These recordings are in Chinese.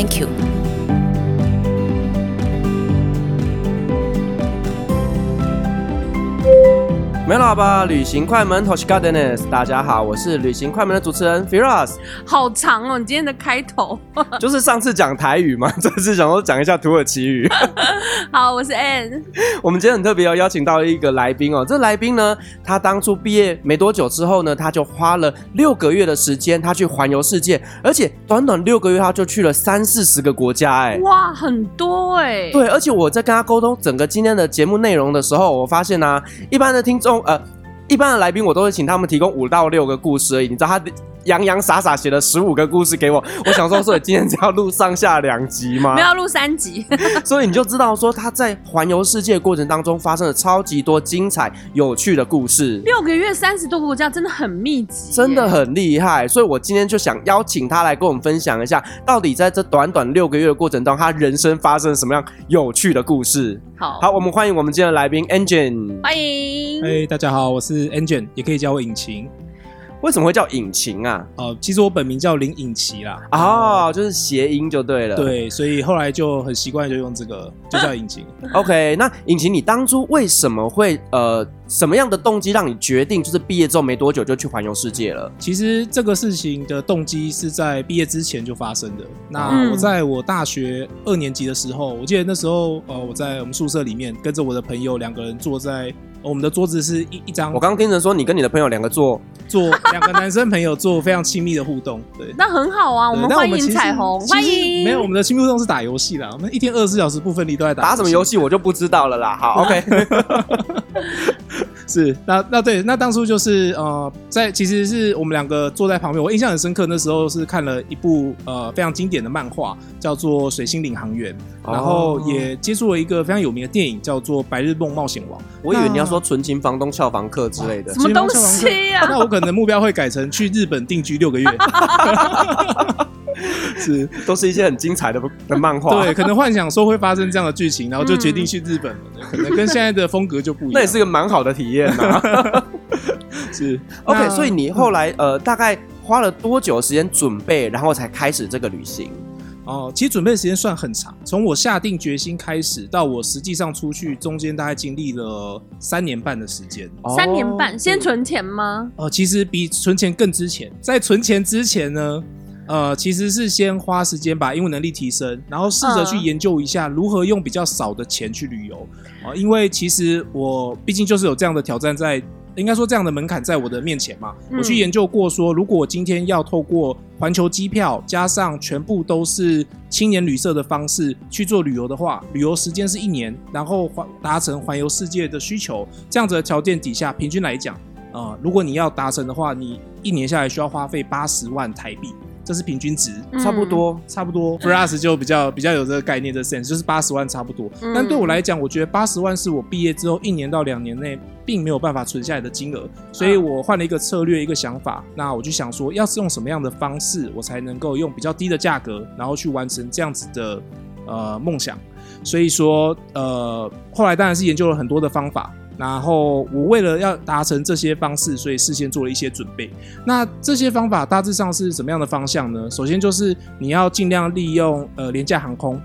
Thank you. 没有喇叭，旅行快门，Hoshi Gardens。大家好，我是旅行快门的主持人 Firas。好长哦，你今天的开头 就是上次讲台语嘛，这次想说讲一下土耳其语。好，我是 Ann。我们今天很特别，要邀请到一个来宾哦。这来宾呢，他当初毕业没多久之后呢，他就花了六个月的时间，他去环游世界，而且短短六个月他就去了三四十个国家，哎，哇，很多哎。对，而且我在跟他沟通整个今天的节目内容的时候，我发现呢、啊，一般的听众。呃，一般的来宾我都会请他们提供五到六个故事而已。你知道他洋洋洒洒写了十五个故事给我，我想说，所以今天只要录上下两集吗？没有录三集，所以你就知道说他在环游世界的过程当中发生了超级多精彩有趣的故事。六个月三十多个国家真的很密集，真的很厉害。所以我今天就想邀请他来跟我们分享一下，到底在这短短六个月的过程当中，他人生发生了什么样有趣的故事。好，好，我们欢迎我们今天的来宾 Engine，欢迎。嘿，大家好，我是 Engine，也可以叫我引擎。为什么会叫引擎啊？哦，其实我本名叫林引奇啦。哦，就是谐音就对了。对，所以后来就很习惯就用这个，就叫引擎。OK，那引擎，你当初为什么会呃，什么样的动机让你决定就是毕业之后没多久就去环游世界了？其实这个事情的动机是在毕业之前就发生的。那我在我大学二年级的时候，我记得那时候呃，我在我们宿舍里面跟着我的朋友两个人坐在。我们的桌子是一一张。我刚刚听人说，你跟你的朋友两个坐坐 两个男生朋友做非常亲密的互动，对，那很好啊。我们欢迎彩虹，欢迎。没有，我们的亲密互动是打游戏啦。我们一天二十四小时不分离都在打。打什么游戏我就不知道了啦。好，OK。是，那那对，那当初就是呃，在其实是我们两个坐在旁边，我印象很深刻。那时候是看了一部呃非常经典的漫画，叫做《水星领航员》，然后也接触了一个非常有名的电影，叫做《白日梦冒险王》。我以为你要说纯情房东俏房客之类的，什么东西呀？那我可能目标会改成去日本定居六个月。是，都是一些很精彩的的漫画。对，可能幻想说会发生这样的剧情，然后就决定去日本了。嗯、可能跟现在的风格就不一样。那也是个蛮好的体验呐。是，OK。所以你后来呃，大概花了多久时间准备，然后才开始这个旅行？哦，其实准备的时间算很长，从我下定决心开始到我实际上出去，中间大概经历了三年半的时间。三年半，先存钱吗？哦、呃，其实比存钱更值钱，在存钱之前呢。呃，其实是先花时间把英文能力提升，然后试着去研究一下如何用比较少的钱去旅游啊、呃。因为其实我毕竟就是有这样的挑战在，应该说这样的门槛在我的面前嘛。我去研究过说，如果我今天要透过环球机票加上全部都是青年旅社的方式去做旅游的话，旅游时间是一年，然后环达成环游世界的需求，这样子的条件底下，平均来讲，呃，如果你要达成的话，你一年下来需要花费八十万台币。这是平均值，差不多，嗯、差不多。Plus 就比较比较有这个概念的 sense，就是八十万差不多。嗯、但对我来讲，我觉得八十万是我毕业之后一年到两年内并没有办法存下来的金额，所以我换了一个策略，一个想法。那我就想说，要是用什么样的方式，我才能够用比较低的价格，然后去完成这样子的呃梦想。所以说，呃，后来当然是研究了很多的方法。然后我为了要达成这些方式，所以事先做了一些准备。那这些方法大致上是什么样的方向呢？首先就是你要尽量利用呃廉价航空。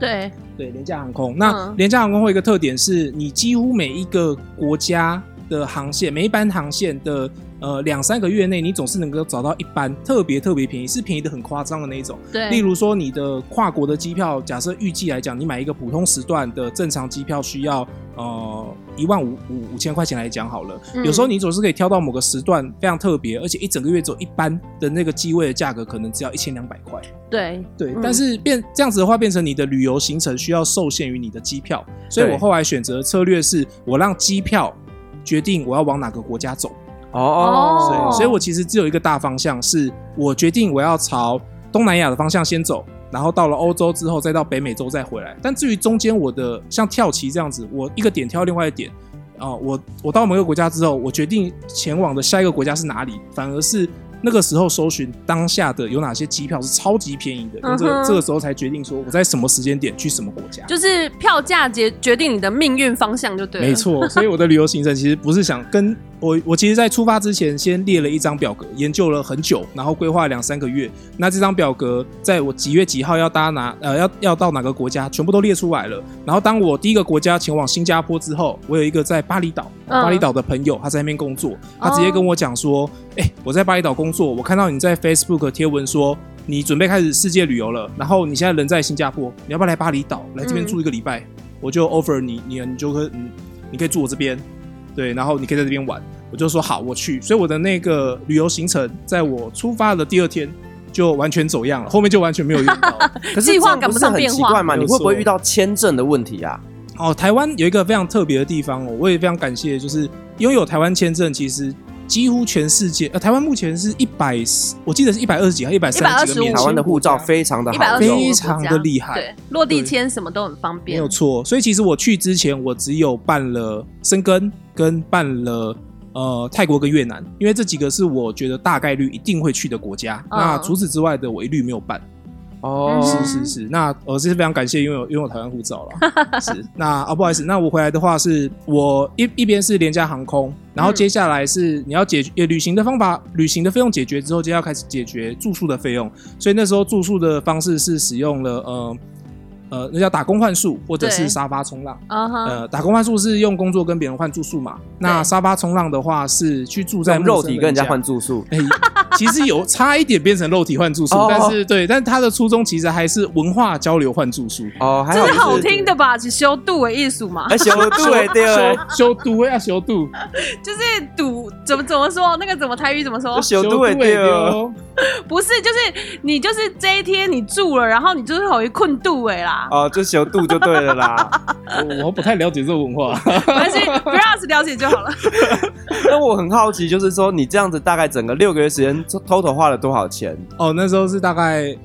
对对，廉价航空。那廉价航空会有一个特点是，你几乎每一个国家的航线，每一班航线的呃两三个月内，你总是能够找到一班特别特别便宜，是便宜的很夸张的那一种。对。例如说你的跨国的机票，假设预计来讲，你买一个普通时段的正常机票需要呃。一万五五五千块钱来讲好了，嗯、有时候你总是可以挑到某个时段非常特别，而且一整个月走一班的那个机位的价格可能只要一千两百块。对对，但是变这样子的话，变成你的旅游行程需要受限于你的机票，所以我后来选择策略是我让机票决定我要往哪个国家走。哦，所以所以我其实只有一个大方向，是我决定我要朝东南亚的方向先走，然后到了欧洲之后，再到北美洲再回来。但至于中间我的像跳棋这样子，我一个点跳另外一个点，啊、呃，我我到某个国家之后，我决定前往的下一个国家是哪里，反而是。那个时候搜寻当下的有哪些机票是超级便宜的，这个这个时候才决定说我在什么时间点去什么国家，就是票价决决定你的命运方向就对了。没错，所以我的旅游行程其实不是想跟。我我其实，在出发之前，先列了一张表格，研究了很久，然后规划两三个月。那这张表格，在我几月几号要搭哪呃要要到哪个国家，全部都列出来了。然后，当我第一个国家前往新加坡之后，我有一个在巴厘岛，巴厘岛的朋友，他在那边工作，他直接跟我讲说：“哎、欸，我在巴厘岛工作，我看到你在 Facebook 贴文说你准备开始世界旅游了，然后你现在人在新加坡，你要不要来巴厘岛来这边住一个礼拜？嗯、我就 offer 你，你你就可以嗯，你可以住我这边。”对，然后你可以在这边玩，我就说好，我去。所以我的那个旅游行程，在我出发的第二天就完全走样了，后面就完全没有遇到。可是计划赶不上变化嘛？你会不会遇到签证的问题啊？哦，台湾有一个非常特别的地方哦，我也非常感谢，就是拥有台湾签证，其实。几乎全世界，呃，台湾目前是一百，我记得是一百二十几还一百三十几个免签。台湾的护照非常的好，非常的厉害，对，落地签什么都很方便，没有错。所以其实我去之前，我只有办了申根，跟办了呃泰国跟越南，因为这几个是我觉得大概率一定会去的国家。嗯、那除此之外的，我一律没有办。哦，是是是，那我是非常感谢拥有拥有台湾护照了。是，那啊、哦、不好意思，那我回来的话是我一一边是廉价航空，然后接下来是你要解决旅行的方法，旅行的费用解决之后，就要开始解决住宿的费用，所以那时候住宿的方式是使用了呃。呃，那叫打工换宿，或者是沙发冲浪。Uh huh. 呃，打工换宿是用工作跟别人换住宿嘛？那沙发冲浪的话是去住在肉体跟人家换住宿。欸，其实有差一点变成肉体换住宿，但是对，但他的初衷其实还是文化交流换住宿。哦，还这是好听的吧？是修度为艺术嘛？修度 为对，修度要修度，就是赌怎么怎么说？那个怎么台语怎么说？修度为对哦，不是，就是你就是这一天你住了，然后你就是好一困度哎啦。哦，就小度就对了啦。我不太了解这个文化，没关系，不要是了解就好了。那我很好奇，就是说你这样子大概整个六个月时间，total 花了多少钱？哦，那时候是大概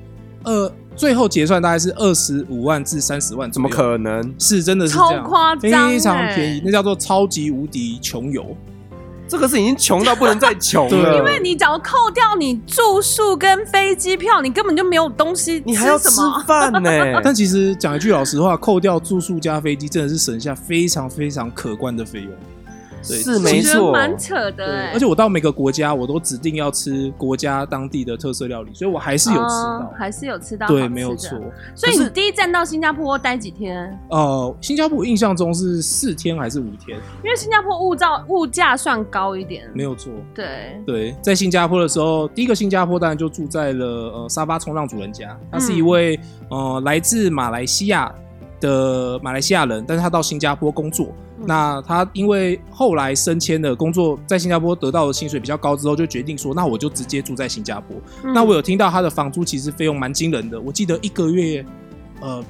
二，最后结算大概是二十五万至三十万。怎么可能？是真的是这样，超夸张，非常便宜，那叫做超级无敌穷游。这个是已经穷到不能再穷了，因为你只要扣掉你住宿跟飞机票，你根本就没有东西，你还要吃饭呢。但其实讲一句老实话，扣掉住宿加飞机，真的是省下非常非常可观的费用。对是没错，蛮扯的。而且我到每个国家，我都指定要吃国家当地的特色料理，所以我还是有吃到，哦、还是有吃到。对，没有错。所以你第一站到新加坡待几天？呃，新加坡印象中是四天还是五天？因为新加坡物价物价算高一点，没有错。对对，在新加坡的时候，第一个新加坡当然就住在了呃沙巴冲浪主人家，他是一位、嗯、呃来自马来西亚的马来西亚人，但是他到新加坡工作。那他因为后来升迁的工作，在新加坡得到的薪水比较高之后，就决定说，那我就直接住在新加坡。嗯、那我有听到他的房租其实费用蛮惊人的，我记得一个月，呃。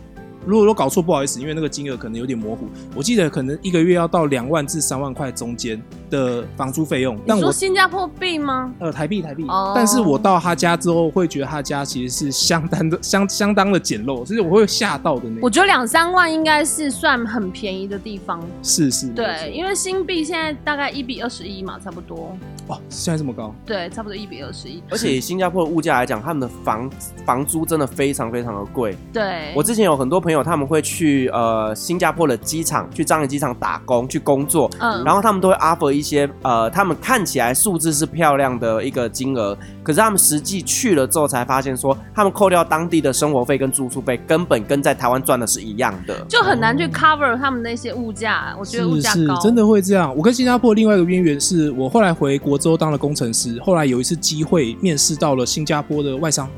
如果说搞错，不好意思，因为那个金额可能有点模糊。我记得可能一个月要到两万至三万块中间的房租费用。但我说新加坡币吗？呃，台币台币。哦。但是我到他家之后，会觉得他家其实是相当的 相相当的简陋，所以我会吓到的那种。我觉得两三万应该是算很便宜的地方。是是。对，因为新币现在大概一比二十一嘛，差不多。哦，现在这么高？对，差不多一比二十一。而且以新加坡的物价来讲，他们的房房租真的非常非常的贵。对。我之前有很多朋友。他们会去呃新加坡的机场，去樟宜机场打工去工作，嗯，然后他们都会 offer 一些呃，他们看起来数字是漂亮的一个金额，可是他们实际去了之后才发现说，他们扣掉当地的生活费跟住宿费，根本跟在台湾赚的是一样的，就很难去 cover 他们那些物价。我觉得物价高，真的会这样。我跟新加坡另外一个渊源是我后来回国之后当了工程师，后来有一次机会面试到了新加坡的外商。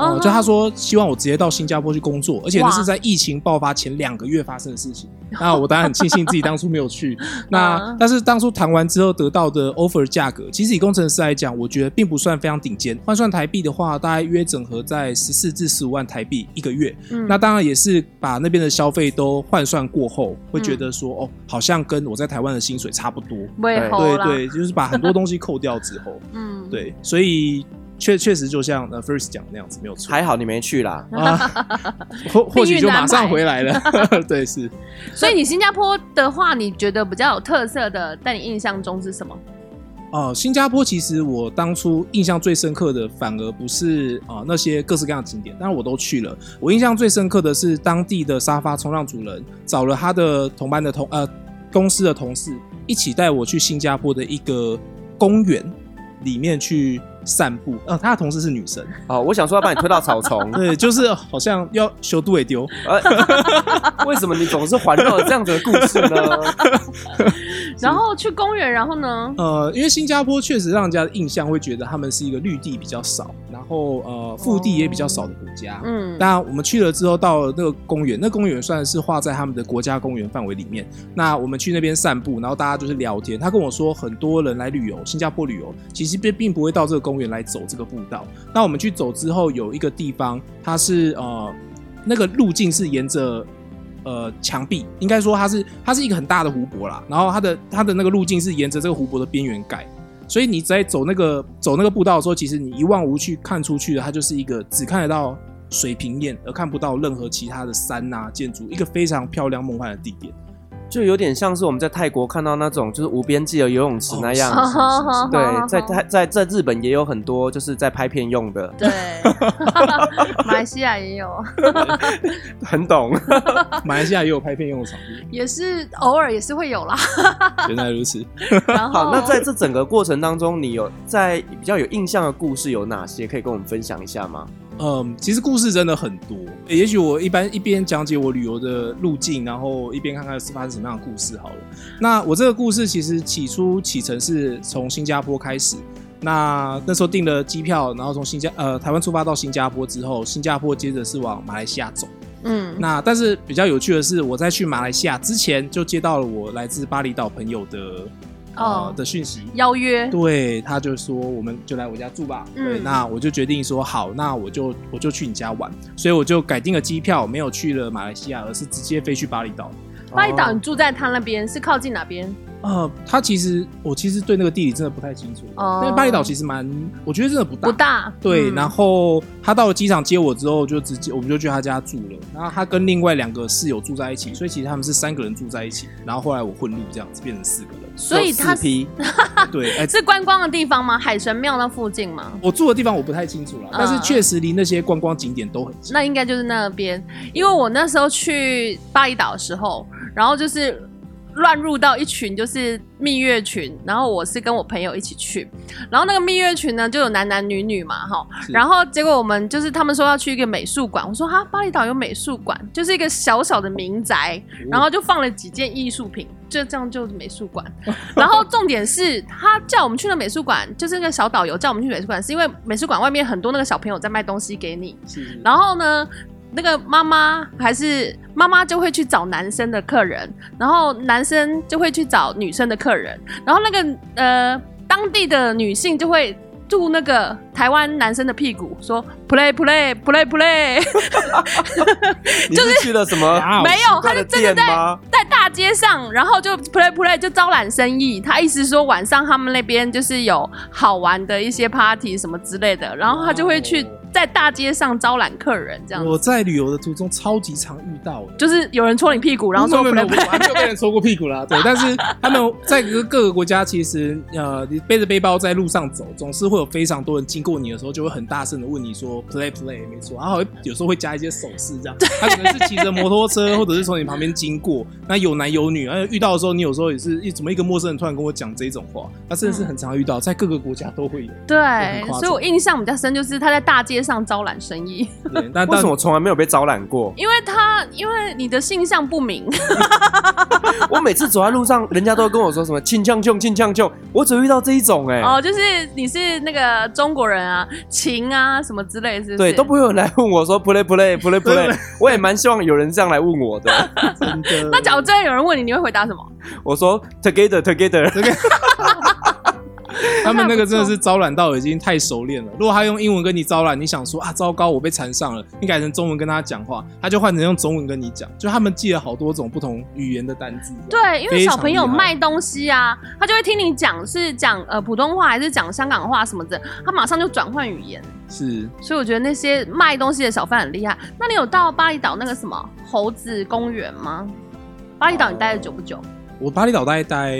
哦，就他说希望我直接到新加坡去工作，而且那是在疫情爆发前两个月发生的事情。那我当然很庆幸自己当初没有去。那但是当初谈完之后得到的 offer 价格，其实以工程师来讲，我觉得并不算非常顶尖。换算台币的话，大概约整合在十四至十五万台币一个月。嗯，那当然也是把那边的消费都换算过后，会觉得说，嗯、哦，好像跟我在台湾的薪水差不多。对对对，就是把很多东西扣掉之后，嗯，对，所以。确确实就像呃 First 讲的那样子，没有错。还好你没去啦，啊，或 或许就马上回来了。对，是。所以你新加坡的话，你觉得比较有特色的，在你印象中是什么？哦、呃，新加坡其实我当初印象最深刻的，反而不是啊、呃、那些各式各样的景点，当然我都去了。我印象最深刻的是当地的沙发冲浪主人找了他的同班的同呃公司的同事一起带我去新加坡的一个公园里面去散步。呃，他的同事是女生。哦，我想说要把你推到草丛。对，就是好像要修度也丢。为什么你总是环绕这样子的故事呢？然后去公园，然后呢？呃，因为新加坡确实让人家的印象会觉得他们是一个绿地比较少，然后呃腹地也比较少的国家。嗯，当然我们去了之后，到了那个公园，那公园算是划在他们的国家公园范围里面。那我们去那边散步，然后大家就是聊天。他跟我说，很多人来旅游新加坡旅游，其实并并不会到这个公园来走这个步道。那我们去走之后，有一个地方，它是呃那个路径是沿着。呃，墙壁应该说它是它是一个很大的湖泊啦，然后它的它的那个路径是沿着这个湖泊的边缘盖，所以你在走那个走那个步道的时候，其实你一望无去看出去的，它就是一个只看得到水平面，而看不到任何其他的山呐建筑，一个非常漂亮梦幻的地点。就有点像是我们在泰国看到那种就是无边际的游泳池那样子，对，在泰在在日本也有很多就是在拍片用的，对，马来西亚也有，很懂，马来西亚也有拍片用的场地，也是偶尔也是会有啦，原来如此。好，那在这整个过程当中，你有在比较有印象的故事有哪些？可以跟我们分享一下吗？嗯，其实故事真的很多。也许我一般一边讲解我旅游的路径，然后一边看看是发生什么样的故事好了。那我这个故事其实起初启程是从新加坡开始。那那时候订了机票，然后从新加呃台湾出发到新加坡之后，新加坡接着是往马来西亚走。嗯，那但是比较有趣的是，我在去马来西亚之前就接到了我来自巴厘岛朋友的。呃、oh, 的讯息邀约，对，他就说我们就来我家住吧。嗯、对，那我就决定说好，那我就我就去你家玩，所以我就改订了机票，没有去了马来西亚，而是直接飞去巴厘岛。巴厘岛，你住在他那边是靠近哪边？呃，他其实我其实对那个地理真的不太清楚，哦因为、oh. 巴厘岛其实蛮，我觉得真的不大，不大。对，嗯、然后他到了机场接我之后，就直接我们就去他家住了。然后他跟另外两个室友住在一起，所以其实他们是三个人住在一起。然后后来我混入这样子，变成四个人。所以他四批 对，是观光的地方吗？海神庙那附近吗？我住的地方我不太清楚了，但是确实离那些观光景点都很近。那应该就是那边，因为我那时候去巴厘岛的时候，然后就是。乱入到一群就是蜜月群，然后我是跟我朋友一起去，然后那个蜜月群呢就有男男女女嘛，哈，然后结果我们就是他们说要去一个美术馆，我说哈，巴厘岛有美术馆，就是一个小小的民宅，然后就放了几件艺术品，就这样就是美术馆。然后重点是他叫我们去那美术馆，就是那个小导游叫我们去美术馆，是因为美术馆外面很多那个小朋友在卖东西给你，然后呢。那个妈妈还是妈妈就会去找男生的客人，然后男生就会去找女生的客人，然后那个呃当地的女性就会住那个台湾男生的屁股，说 play play play play，就是去了什么？没有，他就真的在在大街上，然后就 play play 就招揽生意。他意思说晚上他们那边就是有好玩的一些 party 什么之类的，然后他就会去。在大街上招揽客人，这样。我在旅游的途中超级常遇到，就是有人戳你屁股，然后说不能不能，我就被人戳过屁股啦。对，但是他们 在各各个国家，其实呃，你背着背包在路上走，总是会有非常多人经过你的时候，就会很大声的问你说 “play play”，没错。然后有时候会加一些手势，这样。他可能是骑着摩托车，或者是从你旁边经过，那有男有女。而且遇到的时候，你有时候也是一怎么一个陌生人突然跟我讲这种话，他真的是很常遇到，在各个国家都会有。对，所以我印象比较深，就是他在大街上招揽生意，但为什么我从来没有被招揽过？因为他因为你的性向不明，我每次走在路上，人家都会跟我说什么“亲枪舅，亲枪舅”，我只遇到这一种哎、欸。哦，就是你是那个中国人啊，情啊什么之类是对，都不会有人来问我说 “play play play play”，我也蛮希望有人这样来问我的。真的？那假如真的有人问你，你会回答什么？我说 “together together”。他们那个真的是招揽到已经太熟练了。如果他用英文跟你招揽，你想说啊，糟糕，我被缠上了，你改成中文跟他讲话，他就换成用中文跟你讲。就他们记了好多种不同语言的单字。对，因为小朋友卖东西啊，他就会听你讲是讲呃普通话还是讲香港话什么的，他马上就转换语言。是，所以我觉得那些卖东西的小贩很厉害。那你有到巴厘岛那个什么猴子公园吗？巴厘岛你待了久不久？我巴厘岛大概待，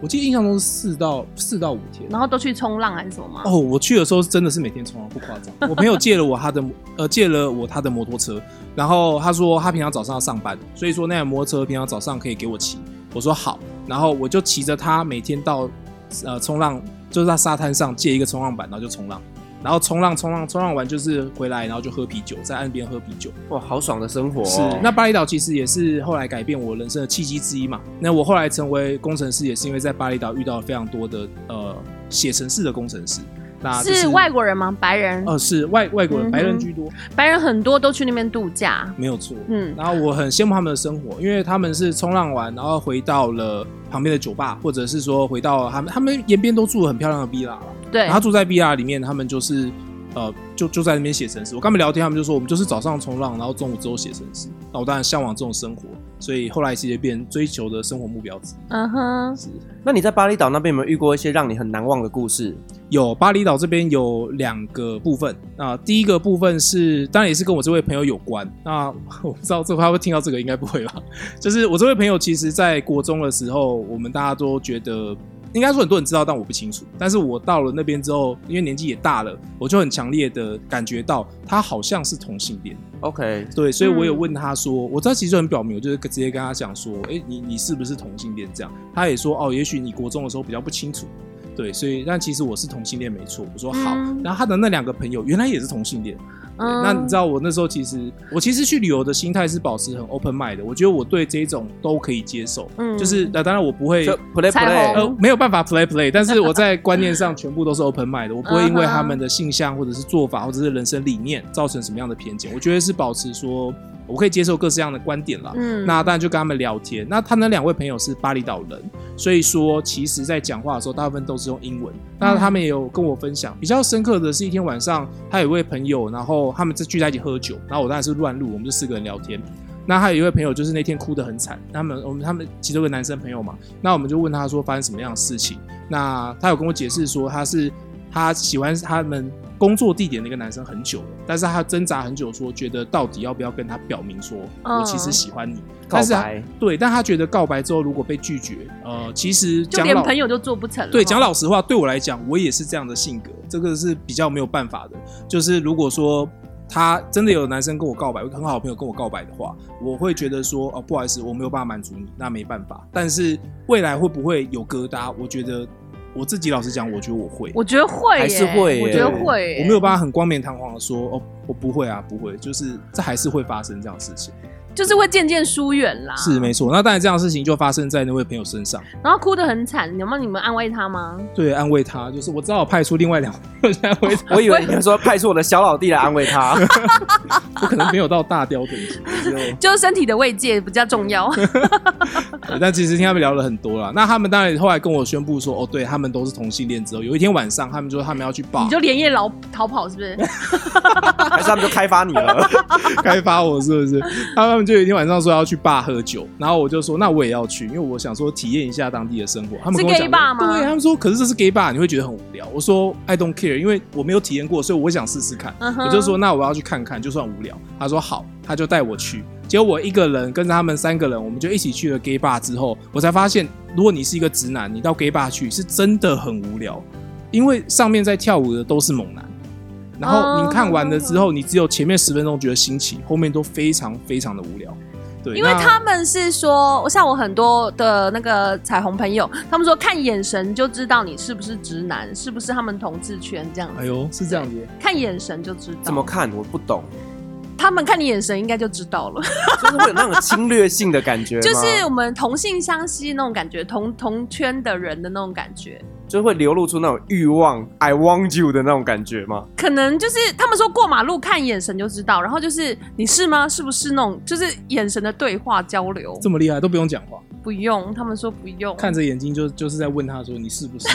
我记得印象中是四到四到五天，然后都去冲浪还是什么吗？哦，我去的时候真的是每天冲浪，不夸张。我朋友借了我他的呃借了我他的摩托车，然后他说他平常早上要上班，所以说那台摩托车平常早上可以给我骑。我说好，然后我就骑着它每天到呃冲浪，就是在沙滩上借一个冲浪板，然后就冲浪。然后冲浪，冲浪，冲浪完就是回来，然后就喝啤酒，在岸边喝啤酒，哇，好爽的生活哦。是，那巴厘岛其实也是后来改变我人生的契机之一嘛。那我后来成为工程师，也是因为在巴厘岛遇到了非常多的呃写程式的工程师。那是外国人吗？白人？呃，是外外国人，白人居多。白人很多都去那边度假，没有错。嗯，然后我很羡慕他们的生活，因为他们是冲浪完，然后回到了旁边的酒吧，或者是说回到他们他们沿边都住了很漂亮的 villa 对，然后住在 villa 里面，他们就是。呃，就就在那边写程式。我跟他们聊天，他们就说我们就是早上冲浪，然后中午之后写程式。那我当然向往这种生活，所以后来其实变追求的生活目标之一。嗯哼，是。那你在巴厘岛那边有没有遇过一些让你很难忘的故事？有，巴厘岛这边有两个部分。那第一个部分是，当然也是跟我这位朋友有关。那 我不知道这会他会听到这个，应该不会吧？就是我这位朋友，其实在国中的时候，我们大家都觉得。应该说很多人知道，但我不清楚。但是我到了那边之后，因为年纪也大了，我就很强烈的感觉到他好像是同性恋。OK，对，所以我有问他说，嗯、我知道其实很表明，我就是直接跟他讲说，哎、欸，你你是不是同性恋？这样，他也说，哦，也许你国中的时候比较不清楚。对，所以但其实我是同性恋没错。我说好，嗯、然后他的那两个朋友原来也是同性恋。嗯、那你知道我那时候其实我其实去旅游的心态是保持很 open mind 的，我觉得我对这种都可以接受。嗯，就是那当然我不会 play play，呃没有办法 play play，但是我在观念上全部都是 open mind 的，我不会因为他们的性向或者是做法或者是人生理念造成什么样的偏见。我觉得是保持说。我可以接受各式各样的观点啦，嗯，那当然就跟他们聊天。那他那两位朋友是巴厘岛人，所以说其实在讲话的时候，大部分都是用英文。那他们也有跟我分享，比较深刻的是一天晚上，他有一位朋友，然后他们在聚在一起喝酒，然后我当然是乱录，我们就四个人聊天。那还有一位朋友，就是那天哭得很惨。他们我们他们其中一个男生朋友嘛，那我们就问他说发生什么样的事情。那他有跟我解释说，他是他喜欢他们。工作地点那个男生很久了，但是他挣扎很久，说觉得到底要不要跟他表明说，我其实喜欢你。告白。对，但他觉得告白之后如果被拒绝，呃，其实就连朋友都做不成了。对，讲老实话，对我来讲，我也是这样的性格，这个是比较没有办法的。就是如果说他真的有男生跟我告白，有很好的朋友跟我告白的话，我会觉得说，哦，不好意思，我没有办法满足你，那没办法。但是未来会不会有疙瘩？我觉得。我自己老实讲，我觉得我会，我觉得会，还是会，我觉得会，我没有办法很冠冕堂皇的说，哦，我不会啊，不会，就是这还是会发生这样的事情。就是会渐渐疏远啦，是没错。那当然，这样的事情就发生在那位朋友身上，然后哭得很惨。有没有你们安慰他吗？对，安慰他，就是我只好派出另外两 位安慰他。我以为你说派出我的小老弟来安慰他，我 可能没有到大雕等级，就是身体的慰藉比较重要。但其实听他们聊了很多了。那他们当然后来跟我宣布说，哦，对他们都是同性恋之后，有一天晚上他们说他们要去 bar，你就连夜逃逃跑是不是？还是他们就开发你了？开发我是不是？他们。就有一天晚上说要去 bar 喝酒，然后我就说那我也要去，因为我想说体验一下当地的生活。他们跟我讲是 gay bar 吗？对，他们说可是这是 gay bar，你会觉得很无聊。我说 I don't care，因为我没有体验过，所以我想试试看。Uh huh. 我就说那我要去看看，就算无聊。他说好，他就带我去。结果我一个人跟着他们三个人，我们就一起去了 gay bar 之后，我才发现，如果你是一个直男，你到 gay bar 去是真的很无聊，因为上面在跳舞的都是猛男。然后你看完了之后，你只有前面十分钟觉得新奇，后面都非常非常的无聊。对，因为他们是说，像我很多的那个彩虹朋友，他们说看眼神就知道你是不是直男，是不是他们同志圈这样子。哎呦，是这样子，看眼神就知道。怎么看？我不懂。他们看你眼神应该就知道了，就是会有那种侵略性的感觉，就是我们同性相吸那种感觉，同同圈的人的那种感觉。就会流露出那种欲望，I want you 的那种感觉吗？可能就是他们说过马路看眼神就知道，然后就是你是吗？是不是那种就是眼神的对话交流？这么厉害都不用讲话，不用，他们说不用，看着眼睛就就是在问他说你是不是？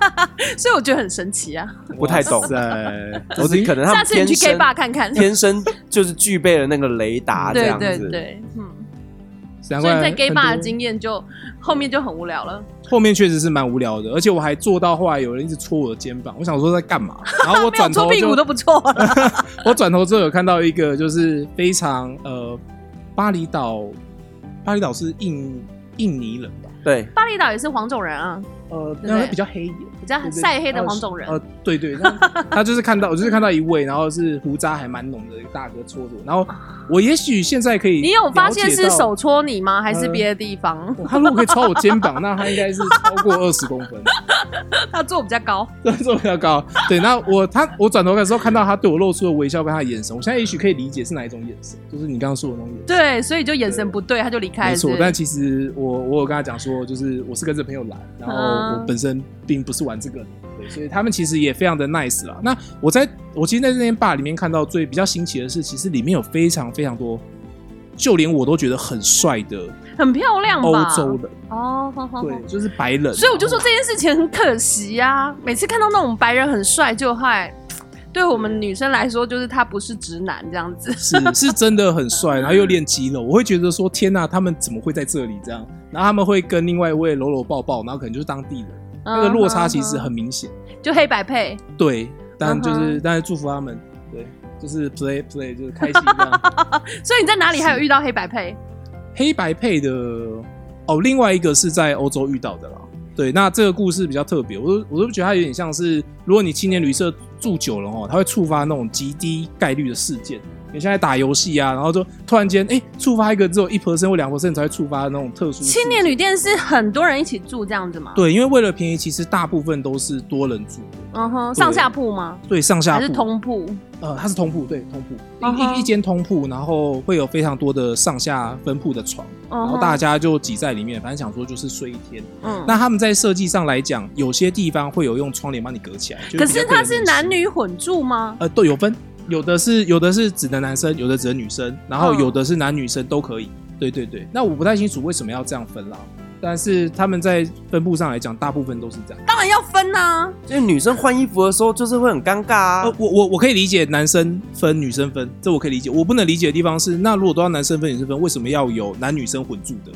所以我觉得很神奇啊，不太懂。在，我是可能他们下次你去 gay bar 看看，天生就是具备了那个雷达这样子。对对对，嗯。所以在 gay bar 的经验就后面就很无聊了。后面确实是蛮无聊的，而且我还坐到后来有人一直戳我的肩膀，我想说在干嘛？然后我转头戳屁股都不错了。我转头之后有看到一个就是非常呃，巴厘岛，巴厘岛是印印尼人吧？对，巴厘岛也是黄种人啊。呃，那比较黑一点，比较晒黑的黄种人。呃，对对，他就是看到，我就是看到一位，然后是胡渣还蛮浓的一个大哥戳着我，然后我也许现在可以，你有发现是手戳你吗？还是别的地方？他如果可以戳我肩膀，那他应该是超过二十公分。他坐比较高，对，坐比较高。对，那我他我转头的时候看到他对我露出的微笑跟他的眼神，我现在也许可以理解是哪一种眼神，就是你刚刚说的那种眼神。对，所以就眼神不对，他就离开了。没错，但其实我我有跟他讲说，就是我是跟着朋友来，然后我本身。并不是玩这个，对，所以他们其实也非常的 nice 啦。那我在我其实在这间 bar 里面看到最比较新奇的是，其实里面有非常非常多，就连我都觉得很帅的，很漂亮，欧洲的哦，对，就是白人。所以我就说这件事情很可惜呀。每次看到那种白人很帅，就害对我们女生来说，就是他不是直男这样子，是是真的很帅，然后又练肌肉，我会觉得说天哪，他们怎么会在这里这样？然后他们会跟另外一位搂搂抱抱，然后可能就是当地人。那个落差其实很明显，就黑白配。对，但就是但是祝福他们，对，就是 play play 就是开心这样。所以你在哪里还有遇到黑白配？黑白配的哦，另外一个是在欧洲遇到的啦。对，那这个故事比较特别，我都我都觉得它有点像是，如果你青年旅社住久了哦，它会触发那种极低概率的事件。你现在打游戏啊，然后就突然间哎，触发一个只有一 percent 或两 percent 才会触发的那种特殊。青年旅店是很多人一起住这样子吗？对，因为为了便宜，其实大部分都是多人住。嗯哼，上下铺吗？对，上下铺。还是通铺？呃，它是通铺，对，通铺。一一一间通铺，然后会有非常多的上下分铺的床，然后大家就挤在里面，反正想说就是睡一天。嗯，那他们在设计上来讲，有些地方会有用窗帘帮你隔起来。可是它是男女混住吗？呃，都有分。有的是有的是只能男生，有的只能女生，然后有的是男女生都可以。对对对，那我不太清楚为什么要这样分啦。但是他们在分布上来讲，大部分都是这样。当然要分啊，就是女生换衣服的时候就是会很尴尬啊。呃，我我我可以理解男生分女生分，这我可以理解。我不能理解的地方是，那如果都要男生分女生分，为什么要有男女生混住的？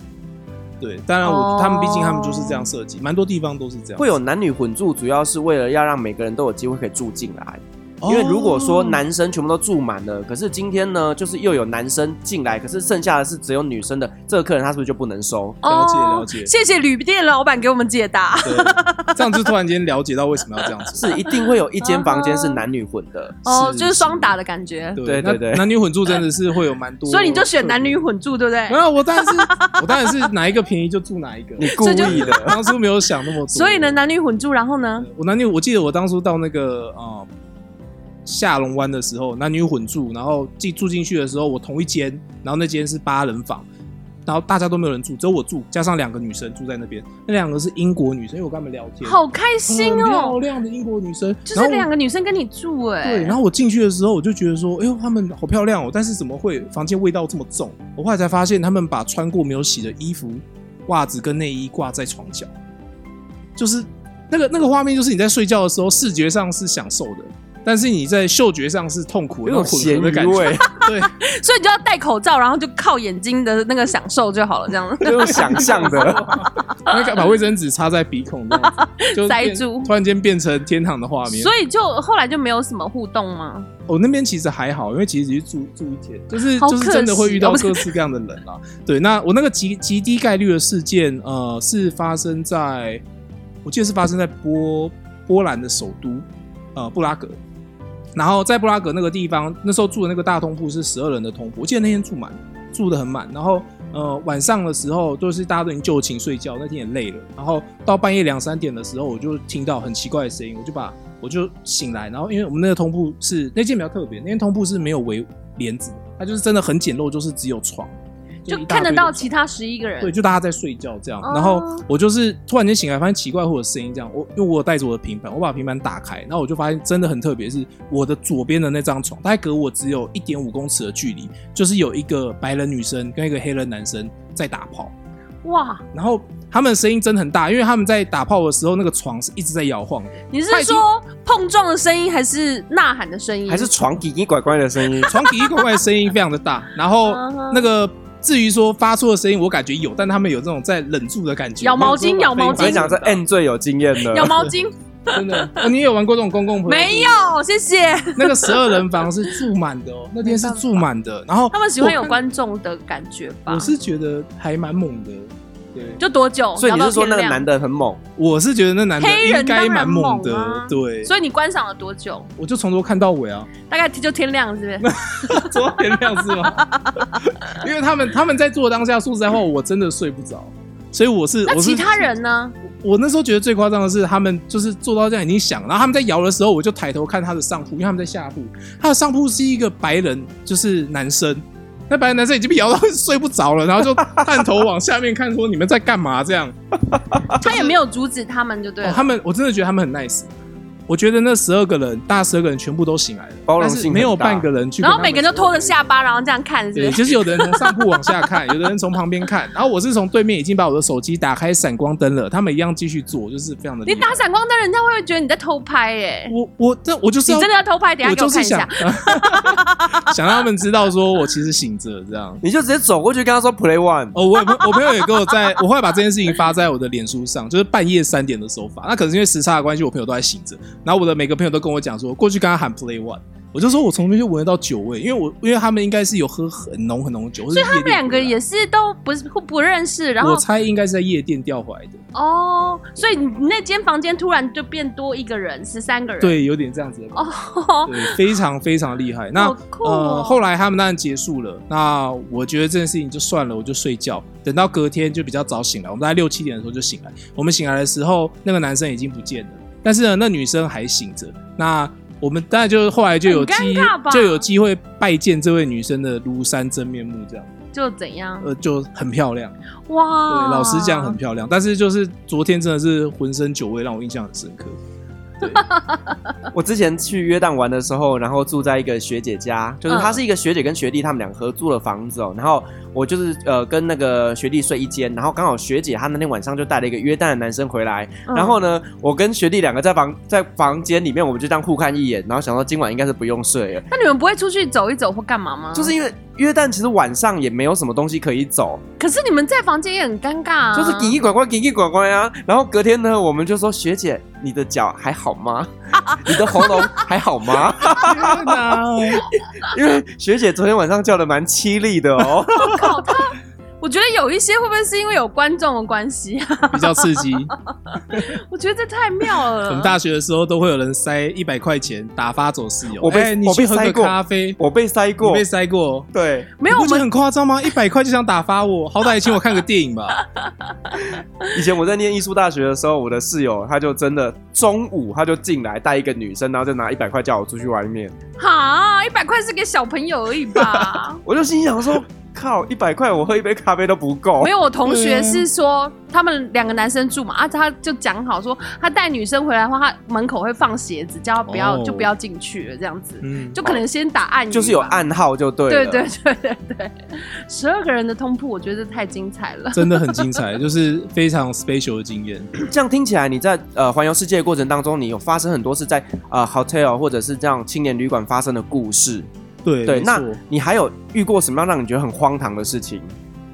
对，当然我他们毕竟他们就是这样设计，蛮多地方都是这样。会有男女混住，主要是为了要让每个人都有机会可以住进来。因为如果说男生全部都住满了，可是今天呢，就是又有男生进来，可是剩下的是只有女生的，这个客人他是不是就不能收？了解了解，谢谢旅店老板给我们解答。对，这样就突然间了解到为什么要这样子，是一定会有一间房间是男女混的，哦，就是双打的感觉。对对对，男女混住真的是会有蛮多，所以你就选男女混住，对不对？没有，我当然是 我当然是哪一个便宜就住哪一个，你故意的，当初没有想那么多。所以呢，男女混住，然后呢，我男女，我记得我当初到那个啊。下龙湾的时候，男女混住，然后进住进去的时候，我同一间，然后那间是八人房，然后大家都没有人住，只有我住，加上两个女生住在那边，那两个是英国女生，因为我跟他们聊天，好开心哦，漂亮的英国女生，就是两个女生跟你住哎，对，然后我进去的时候，我就觉得说，哎呦，她们好漂亮哦，但是怎么会房间味道这么重？我后来才发现，她们把穿过没有洗的衣服、袜子跟内衣挂在床角，就是那个那个画面，就是你在睡觉的时候，视觉上是享受的。但是你在嗅觉上是痛苦的，有种咸的感觉。对，所以你就要戴口罩，然后就靠眼睛的那个享受就好了，这样子。用 想象的，把卫生纸插在鼻孔这样子，就塞住，突然间变成天堂的画面。所以就后来就没有什么互动吗？我、哦、那边其实还好，因为其实只是住住一天，就是就是真的会遇到各式各样的人啦。对，那我那个极极低概率的事件，呃，是发生在，我记得是发生在波波兰的首都，呃，布拉格。然后在布拉格那个地方，那时候住的那个大通铺是十二人的通铺，我记得那天住满，住的很满。然后呃晚上的时候，都是大家都已经就寝睡觉，那天也累了。然后到半夜两三点的时候，我就听到很奇怪的声音，我就把我就醒来。然后因为我们那个通铺是那间比较特别，那间通铺是没有围帘子，它就是真的很简陋，就是只有床。就看得到其他十一个人。对，就大家在睡觉这样，哦然后我就是突然间醒来，发现奇怪，或者声音这样。我因为我有带着我的平板，我把平板打开，然后我就发现真的很特别，是我的左边的那张床，大概隔我只有一点五公尺的距离，就是有一个白人女生跟一个黑人男生在打炮，哇，然后他们的声音真的很大，因为他们在打炮的时候，那个床是一直在摇晃的，你是说碰撞的声音，还是呐喊的声音？还是床底一拐拐的声音？床底一拐拐的声音非常的大，然后那个至于说发出的声音，我感觉有，但他们有这种在忍住的感觉，咬毛巾咬毛巾我跟你讲，这 N 最有经验的。咬毛巾？真的，哦，你有玩过这种公共朋友？没有，谢谢。那个十二人房是住满的哦，那天是住满的。然后他们喜欢有，观众的感觉吧？我是觉得还蛮猛的。对，就多久？所以你是说那个男的很猛？我是觉得那男的黑人应该蛮猛的。猛啊对，所以你观赏了多久？我就从头看到尾啊，大概就天亮，是不是？天亮是吗？因为他们他们在做当下，说实在话，我真的睡不着。所以我是我是那其他人呢？我那时候觉得最夸张的是，他们就是做到这样已经响，然后他们在摇的时候，我就抬头看他的上铺，因为他们在下铺，他的上铺是一个白人，就是男生，那白人男生已经被摇到 睡不着了，然后就探头往下面看，说你们在干嘛？这样，他也没有阻止他们，就对了。哦他们我真的觉得他们很 nice。我觉得那十二个人，大十二个人全部都醒来了，包容性但是没有半个人去。然后每个人都拖着下巴，然后这样看，是是？就是有的人从上铺往下看，有的人从旁边看，然后我是从对面已经把我的手机打开闪光灯了，他们一样继续做，就是非常的。你打闪光灯，人家会不会觉得你在偷拍耶。我我这我就是你真的要偷拍？等一下我就是给我看一下想。想让他们知道说我其实醒着这样。你就直接走过去跟他说 Play One。哦，我有朋我朋友也跟我在，我后来把这件事情发在我的脸书上，就是半夜三点的时候发。那可能是因为时差的关系，我朋友都在醒着。然后我的每个朋友都跟我讲说，过去跟他喊 Play One，我就说我从那边就闻得到酒味，因为我因为他们应该是有喝很浓很浓的酒，所以他们两个也是都不是不不认识，然后我猜应该是在夜店调回来的。哦，所以你那间房间突然就变多一个人，十三个人。对，有点这样子的。哦，对，非常非常厉害。那、哦呃，后来他们当然结束了。那我觉得这件事情就算了，我就睡觉。等到隔天就比较早醒来，我们大概六七点的时候就醒来。我们醒来的时候，那个男生已经不见了，但是呢，那女生还醒着。那我们当然就后来就有机就有机会拜见这位女生的庐山真面目，这样就怎样？呃就很漂亮哇。对，哇，老实讲很漂亮，但是就是昨天真的是浑身酒味，让我印象很深刻。对，我之前去约旦玩的时候，然后住在一个学姐家，就是她是一个学姐跟学弟他们俩合租了房子哦。然后我就是呃跟那个学弟睡一间，然后刚好学姐她那天晚上就带了一个约旦的男生回来，嗯然后呢，我跟学弟两个在房在房间里面，我们就这样互看一眼，然后想说今晚应该是不用睡了，那你们不会出去走一走或干嘛吗？就是因为约旦其实晚上也没有什么东西可以走，可是你们在房间也很尴尬啊。就是奇奇怪怪、奇奇怪怪啊。然后隔天呢，我们就说学姐，你的脚还好吗？你的喉咙还好吗？因为学姐昨天晚上叫的蛮凄厉的哦。我靠他。我觉得有一些会不会是因为有观众的关系啊？比较刺激。我觉得这太妙了。我们大学的时候都会有人塞一百块钱打发走室友，我被我被去喝个塞过咖啡，我被塞过你被，塞过。对，没有我觉得很夸张吗？一百块就想打发我，好歹也请我看个电影吧。以前我在念艺术大学的时候，我的室友他就真的中午他就进来带一个女生，然后就拿一百块叫我出去外面，哈，一百块是给小朋友而已吧？我就心想说，靠，一百块我喝一杯咖啡都不够没。有，我同学是说他们两个男生住嘛，啊，他就讲好说他带女生回来的话，他门口会放鞋子，叫他不要、哦就不要进去了，这样子，嗯，就可能先打暗语，就是有暗号就对了。对对对对对，十二个人的通铺，我觉得太精彩了。真的很精彩，就是非常 special 的经验。这样听起来，你在呃环游世界的过程当中，你有发生很多是在呃 hotel 或者是这样青年旅馆发生的故事。对对，那你还有遇过什么样让你觉得很荒唐的事情？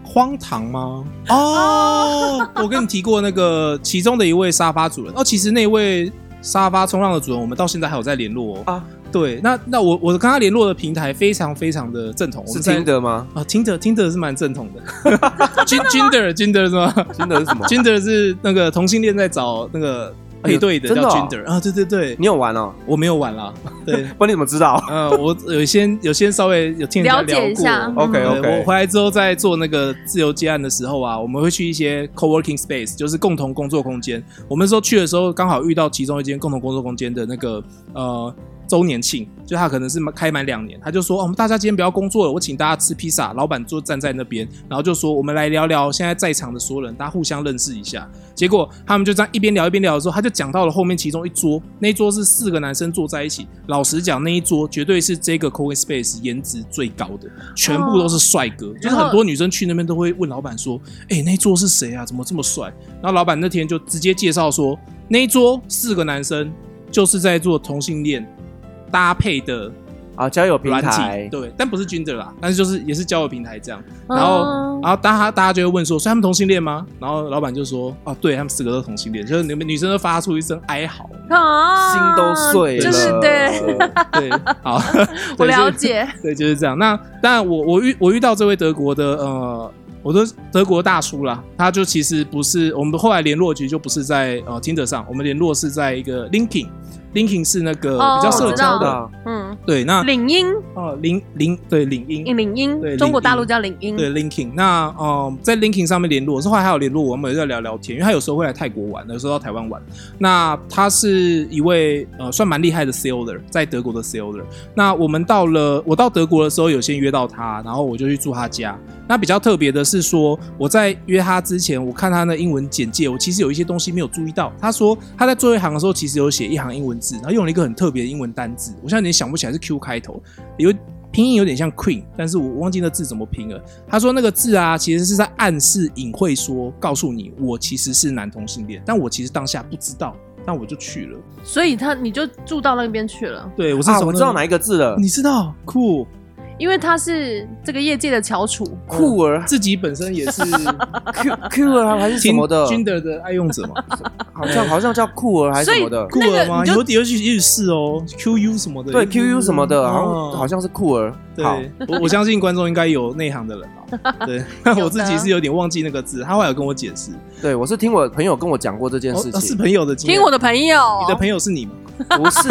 荒唐吗？哦，我跟你提过那个其中的一位沙发主人哦，其实那位沙发冲浪的主人，我们到现在还有在联络哦。啊对，那那我我跟他联络的平台非常非常的正统，我是听的吗？啊，听的听的是蛮正统的。Gin Ginder Ginder 是吗听的是什么？？Ginder 是那个同性恋在找那个配对的，叫 Ginder 啊，对对对，你有玩哦？我没有玩啦，对。不然你怎么知道？呃，我有先有先稍微有听人家了解一下聊过 OK OK，我回来之后在做那个自由接案的时候啊，我们会去一些 co-working space，就是共同工作空间。我们说去的时候，刚好遇到其中一间共同工作空间的那个呃周年庆，就他可能是开满两年，他就说、哦：“我们大家今天不要工作了，我请大家吃披萨。”老板就站在那边，然后就说：“我们来聊聊现在在场的所有人，大家互相认识一下。”结果他们就这样一边聊一边聊的时候，他就讲到了后面其中一桌，那一桌是四个男生坐在一起。老实讲，那一桌绝对是这个 Coin Space 颜值最高的，全部都是帅哥，哦、就是很多女生去那边都会问老板说：“哎、欸，那一桌是谁啊？怎么这么帅？”然后老板那天就直接介绍说。那一桌四个男生就是在做同性恋搭配的啊交友平台，对，但不是 Grindr 啦，但是就是也是交友平台这样。然后，然后大家大家就会问说，所以他们同性恋吗？然后老板就说，哦，对他们四个都是同性恋，就是你们女生都发出一声哀嚎，啊，心都碎了，就是对对，好，我了解，对，就是这样。那当然，我我遇我遇到这位德国的呃。我的德国大叔啦，他就其实不是我们后来联络，其实就不是在呃 Tinder 上，我们联络是在一个 LinkedIn，LinkedIn 是那个比较社交的，哦、嗯，对，那领英。哦，领领对领英，领英，对，中国大陆叫领英，对 LinkedIn，那嗯、呃，在 LinkedIn 上面联络，是后来还有联络，我们也在聊聊天，因为他有时候会来泰国玩，有时候到台湾玩。那他是一位呃算蛮厉害的 seller，在德国的 seller。那我们到了，我到德国的时候有先约到他，然后我就去住他家。那比较特别的是说，我在约他之前，我看他的英文简介，我其实有一些东西没有注意到。他说他在最后一行的时候，其实有写一行英文字，然后用了一个很特别的英文单字，我现在有点想不起来是 Q 开头，有拼音有点像 Queen，但是我忘记那字怎么拼了。他说那个字啊，其实是在暗示隐晦说，告诉你我其实是男同性恋，但我其实当下不知道，那我就去了。所以他你就住到那边去了？对，我是、啊、我知道哪一个字了，你知道酷。因为他是这个业界的翘楚，酷儿自己本身也是 Q Q 儿还是什么的，Grindr 的爱用者嘛，好像好像叫酷儿还是什么的，酷儿吗？有有许也许是哦，Q U 什么的，对 Q U 什么的，好像好像是酷儿。对，我我相信观众应该有内行的人啊。对，我自己是有点忘记那个字，他后来有跟我解释。对，我是听我朋友跟我讲过这件事情，是朋友的经验，听我的朋友，你的朋友是你吗？不是，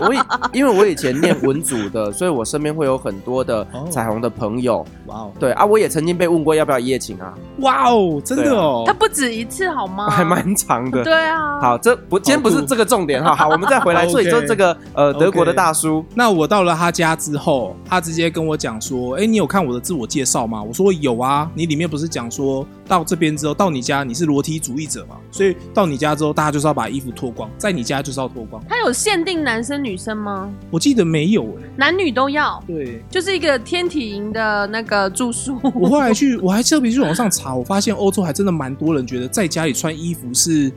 我以因为我以前念文组的，所以我身边会有很多的彩虹的朋友。哇哦，对啊，我也曾经被问过要不要一夜情啊。哇哦，真的哦，他不止一次好吗？还蛮长的。对啊。好，这不今天不是这个重点哈。好，我们再回来。所以说这个呃德国的大叔，那我到了他家之后，他直接跟我讲说：“哎，你有看我的自我介绍吗？”我说：“有啊，你里面不是讲说到这边之后，到你家你是裸体主义者嘛？所以到你家之后，大家就是要把衣服脱光，在你家就是要脱光。”他有。有限定男生女生吗？我记得没有哎、欸，男女都要。对，就是一个天体营的那个住宿。我后来去，我还特别去网上查，我发现欧洲还真的蛮多人觉得在家里穿衣服是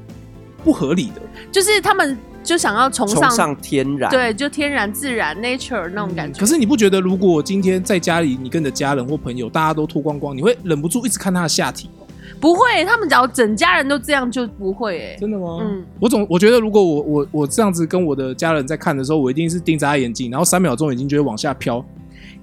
不合理的，就是他们就想要崇尚，崇尚天然，对，就天然自然 nature 那种感觉、嗯。可是你不觉得，如果今天在家里，你跟你的家人或朋友大家都脱光光，你会忍不住一直看他的下体？不会，他们只要整家人都这样就不会哎、欸，真的吗？嗯，我总我觉得如果我我我这样子跟我的家人在看的时候，我一定是盯着他眼睛，然后三秒钟眼睛就会往下飘，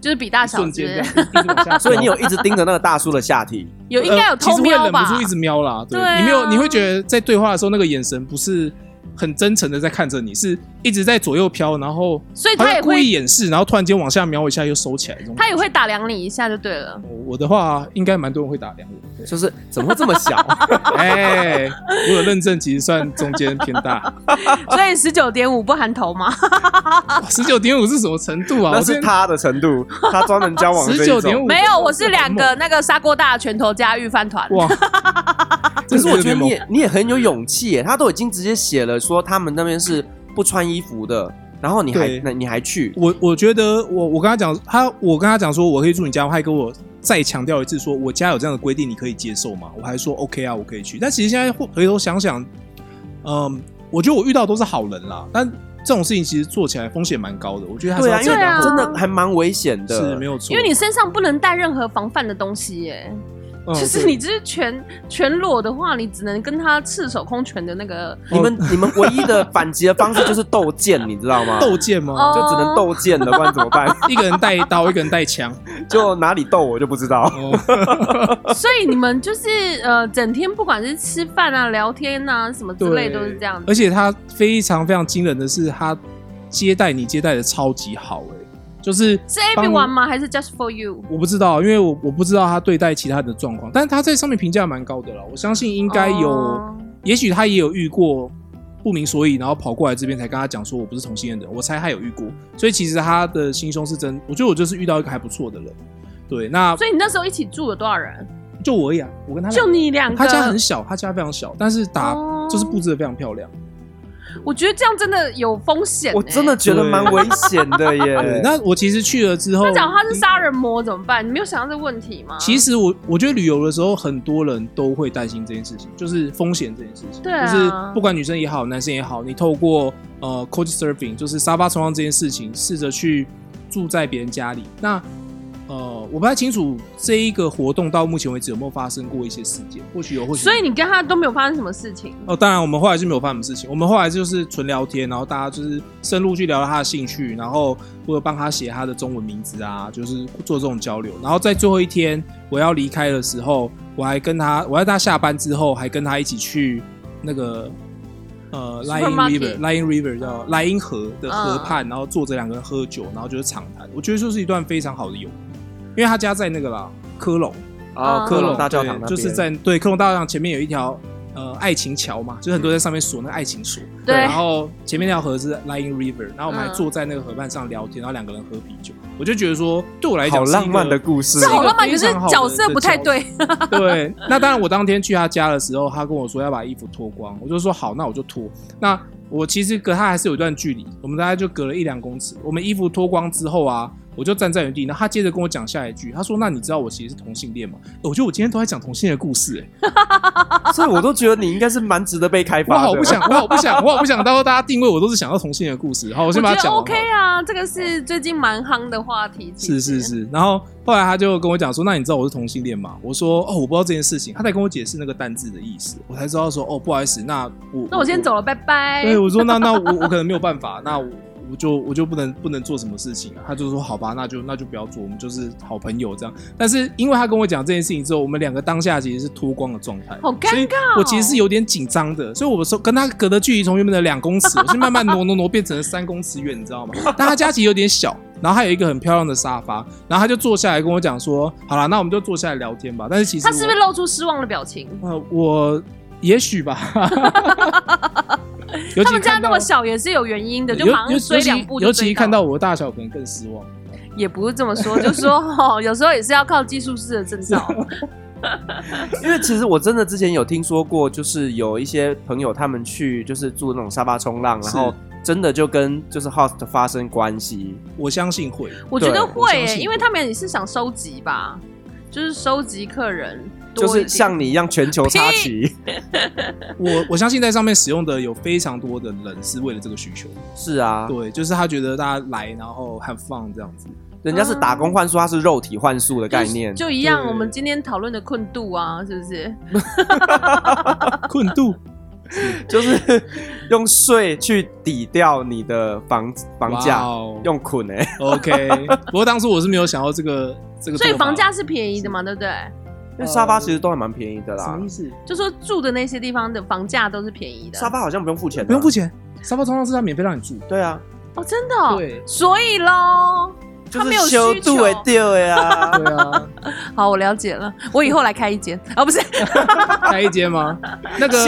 就是比大小，瞬间这样，所以你有一直盯着那个大叔的下体，有应该有偷瞄吧？其实会忍不住一直瞄啦，对，对啊、你没有你会觉得在对话的时候那个眼神不是。很真诚的在看着你，是一直在左右飘，然后所以他也会故意掩饰，然后突然间往下瞄一下又收起来，他也会打量你一下就对了。我的话应该蛮多人会打量我，就是怎么会这么小？哎、欸，我有认证，其实算中间偏大，所以十九点五不含头吗？十九点五是什么程度啊？那是他的程度，他专门交往十九点五没有，我是两个那个砂锅大拳头加御饭团。哇！可是我觉得你也你也很有勇气耶，他都已经直接写了说他们那边是不穿衣服的，然后你还那你还去？我我觉得我我跟他讲他我跟他讲说我可以住你家，他还跟我再强调一次说我家有这样的规定，你可以接受吗？我还说 OK 啊，我可以去。但其实现在回头想想，嗯，我觉得我遇到都是好人啦，但这种事情其实做起来风险蛮高的。我觉得他是对啊，真的还蛮危险的，是没有错，因为你身上不能带任何防范的东西耶。就是你只是全全裸的话，你只能跟他赤手空拳的那个。你们你们唯一的反击的方式就是斗剑，你知道吗？斗剑吗？就只能斗剑了，不然怎么办？一个人带刀，一个人带枪，就哪里斗我就不知道。所以你们就是呃，整天不管是吃饭啊、聊天啊什么之类，都是这样子。而且他非常非常惊人的是，他接待你接待的超级好哎。就是是 everyone 吗？还是 just for you？我不知道，因为我我不知道他对待其他的状况，但是他在上面评价蛮高的了。我相信应该有，uh、也许他也有遇过不明所以，然后跑过来这边才跟他讲说我不是同性恋的，我猜他有遇过，所以其实他的心胸是真，我觉得我就是遇到一个还不错的人。对，那所以你那时候一起住了多少人？就我而已啊，我跟他就你两个，他家很小，他家非常小，但是打、哦、就是布置的非常漂亮。我觉得这样真的有风险、欸，我真的觉得蛮危险的 耶。那我其实去了之后，那假如他是杀人魔怎么办？你没有想到这个问题吗？其实我我觉得旅游的时候，很多人都会担心这件事情，就是风险这件事情。对啊，就是不管女生也好，男生也好，你透过呃 Couchsurfing，就是沙发冲浪这件事情，试着去住在别人家里，那。呃，我不太清楚这一个活动到目前为止有没有发生过一些事件，或许有，或许。所以你跟他都没有发生什么事情？哦，当然，我们后来是没有发生什么事情。我们后来就是纯聊天，然后大家就是深入去聊聊他的兴趣，然后或者帮他写他的中文名字啊，就是做这种交流。然后在最后一天我要离开的时候，我还跟他，我在他下班之后还跟他一起去那个。呃，Lion River，Lion River 叫莱茵河的河畔，然后坐着两个人喝酒，然后就是长谈。我觉得就是一段非常好的友谊，因为他家在那个啦，科隆啊，科隆大教堂，就是在对科隆大教堂前面有一条。呃，爱情桥嘛，就很多人在上面锁那个爱情锁。对。然后前面那条河是 Lying River，然后我们还坐在那个河畔上聊天，然后两个人喝啤酒。我就觉得说，对我来讲，好浪漫的故事。是好浪漫，可是角色不太对。对。那当然，我当天去他家的时候，他跟我说要把衣服脱光，我就说好，那我就脱。那我其实隔他还是有一段距离，我们大概就隔了一两公尺。我们衣服脱光之后啊。我就站在原地，然后他接着跟我讲下一句，他说：“那你知道我其实是同性恋吗？”我觉得我今天都在讲同性恋的故事，哎，所以我都觉得你应该是蛮值得被开发的。我好不想，我好不想，我好不想，到时候大家定位我都是想要同性恋的故事。好，我先把它讲完。OK 啊，这个是最近蛮夯的话题。是是是，然后后来他就跟我讲说：“那你知道我是同性恋吗？”我说：“哦，我不知道这件事情。”他在跟我解释那个单字的意思，我才知道说：“哦，不好意思，那我那我先走了，拜拜。”对，我说：“那那我我可能没有办法，那我。”我就我就不能不能做什么事情啊？他就说好吧，那就那就不要做，我们就是好朋友这样。但是因为他跟我讲这件事情之后，我们两个当下其实是脱光的状态，好尴尬哦。我其实是有点紧张的，所以我说跟他隔的距离从原本的两公尺，我是慢慢挪挪挪变成了三公尺远，你知道吗？但他家其实有点小，然后还有一个很漂亮的沙发，然后他就坐下来跟我讲说，好了，那我们就坐下来聊天吧。但是其实他是不是露出失望的表情？呃，我也许吧。他们家那么小也是有原因的，就马上追两步。尤其看到我的大小，可能更失望。也不是这么说，就是说哦，有时候也是要靠技术式的证照。因为其实我真的之前有听说过，就是有一些朋友他们去就是住那种沙发冲浪，然后真的就跟就是 host 发生关系。我相信会，我觉得会、欸，因为他们也是想收集吧，就是收集客人。就是像你一样全球插旗，我我相信在上面使用的有非常多的人是为了这个需求。是啊，对，就是他觉得大家来然后 have fun 这样子。人家是打工换宿，他是肉体换宿的概念，就一样。我们今天讨论的困度啊，是不是？困度 就是用税去抵掉你的房房价，wow, 用捆哎。OK，不过当初我是没有想到这个这个，所以房价是便宜的嘛，对不对？因为沙发其实都还蛮便宜的啦。什么意思？就说住的那些地方的房价都是便宜的。沙发好像不用付钱，不用付钱。沙发通常是他免费让你住。对啊。哦，真的哦。对。所以喽。他没有需求，对呀，对啊。好，我了解了。我以后来开一间啊，不是 开一间吗？那个。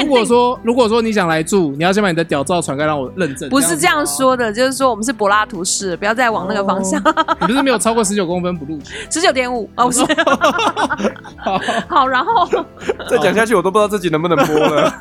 如果说如果说你想来住，你要先把你的屌照传开，让我认证。不是这样说的，就是说我们是柏拉图式，不要再往那个方向。你不是没有超过十九公分不录取？十九点五哦，不是。好，然后再讲下去，我都不知道自己能不能播了。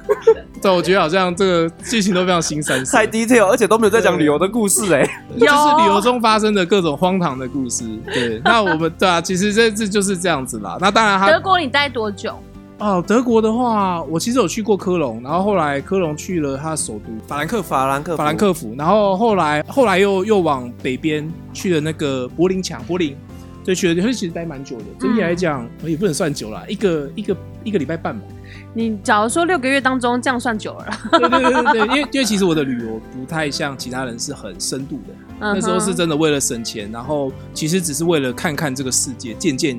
对，我觉得好像这个剧情都非常新三色，太 detail，而且都没有在讲旅游的故事哎，就是旅游中发生的各种荒唐的故事。对，那我们对啊，其实这次就是这样子啦。那当然，他德国你待多久？哦，德国的话，我其实有去过科隆，然后后来科隆去了他的首都法兰克法兰克法兰克福，然后后来后来又又往北边去了那个柏林墙，柏林，对，去了，其实待蛮久的。整体来讲，也不能算久了，一个一个一个礼拜半吧。你假如说六个月当中这样算久了，对对对对，因为因为其实我的旅游不太像其他人是很深度的，那时候是真的为了省钱，然后其实只是为了看看这个世界，见见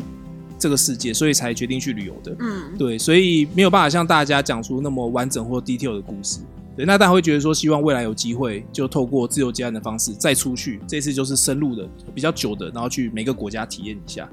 这个世界，所以才决定去旅游的。嗯，对，所以没有办法像大家讲出那么完整或 detail 的故事。对，那大家会觉得说，希望未来有机会就透过自由接案的方式再出去，这次就是深入的比较久的，然后去每个国家体验一下。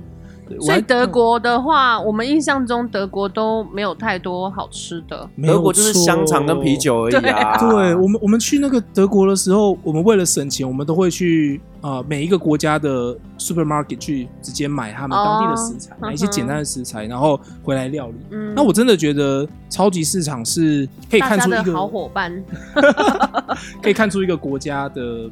对所以德国的话，我们印象中德国都没有太多好吃的。德国就是香肠跟啤酒而已啊。对我们，我们去那个德国的时候，我们为了省钱，我们都会去呃每一个国家的 supermarket 去直接买他们当地的食材，哦买一些简单的食材，然后回来料理。嗯，那我真的觉得超级市场是可以看出一个好伙伴。可以看出一个国家的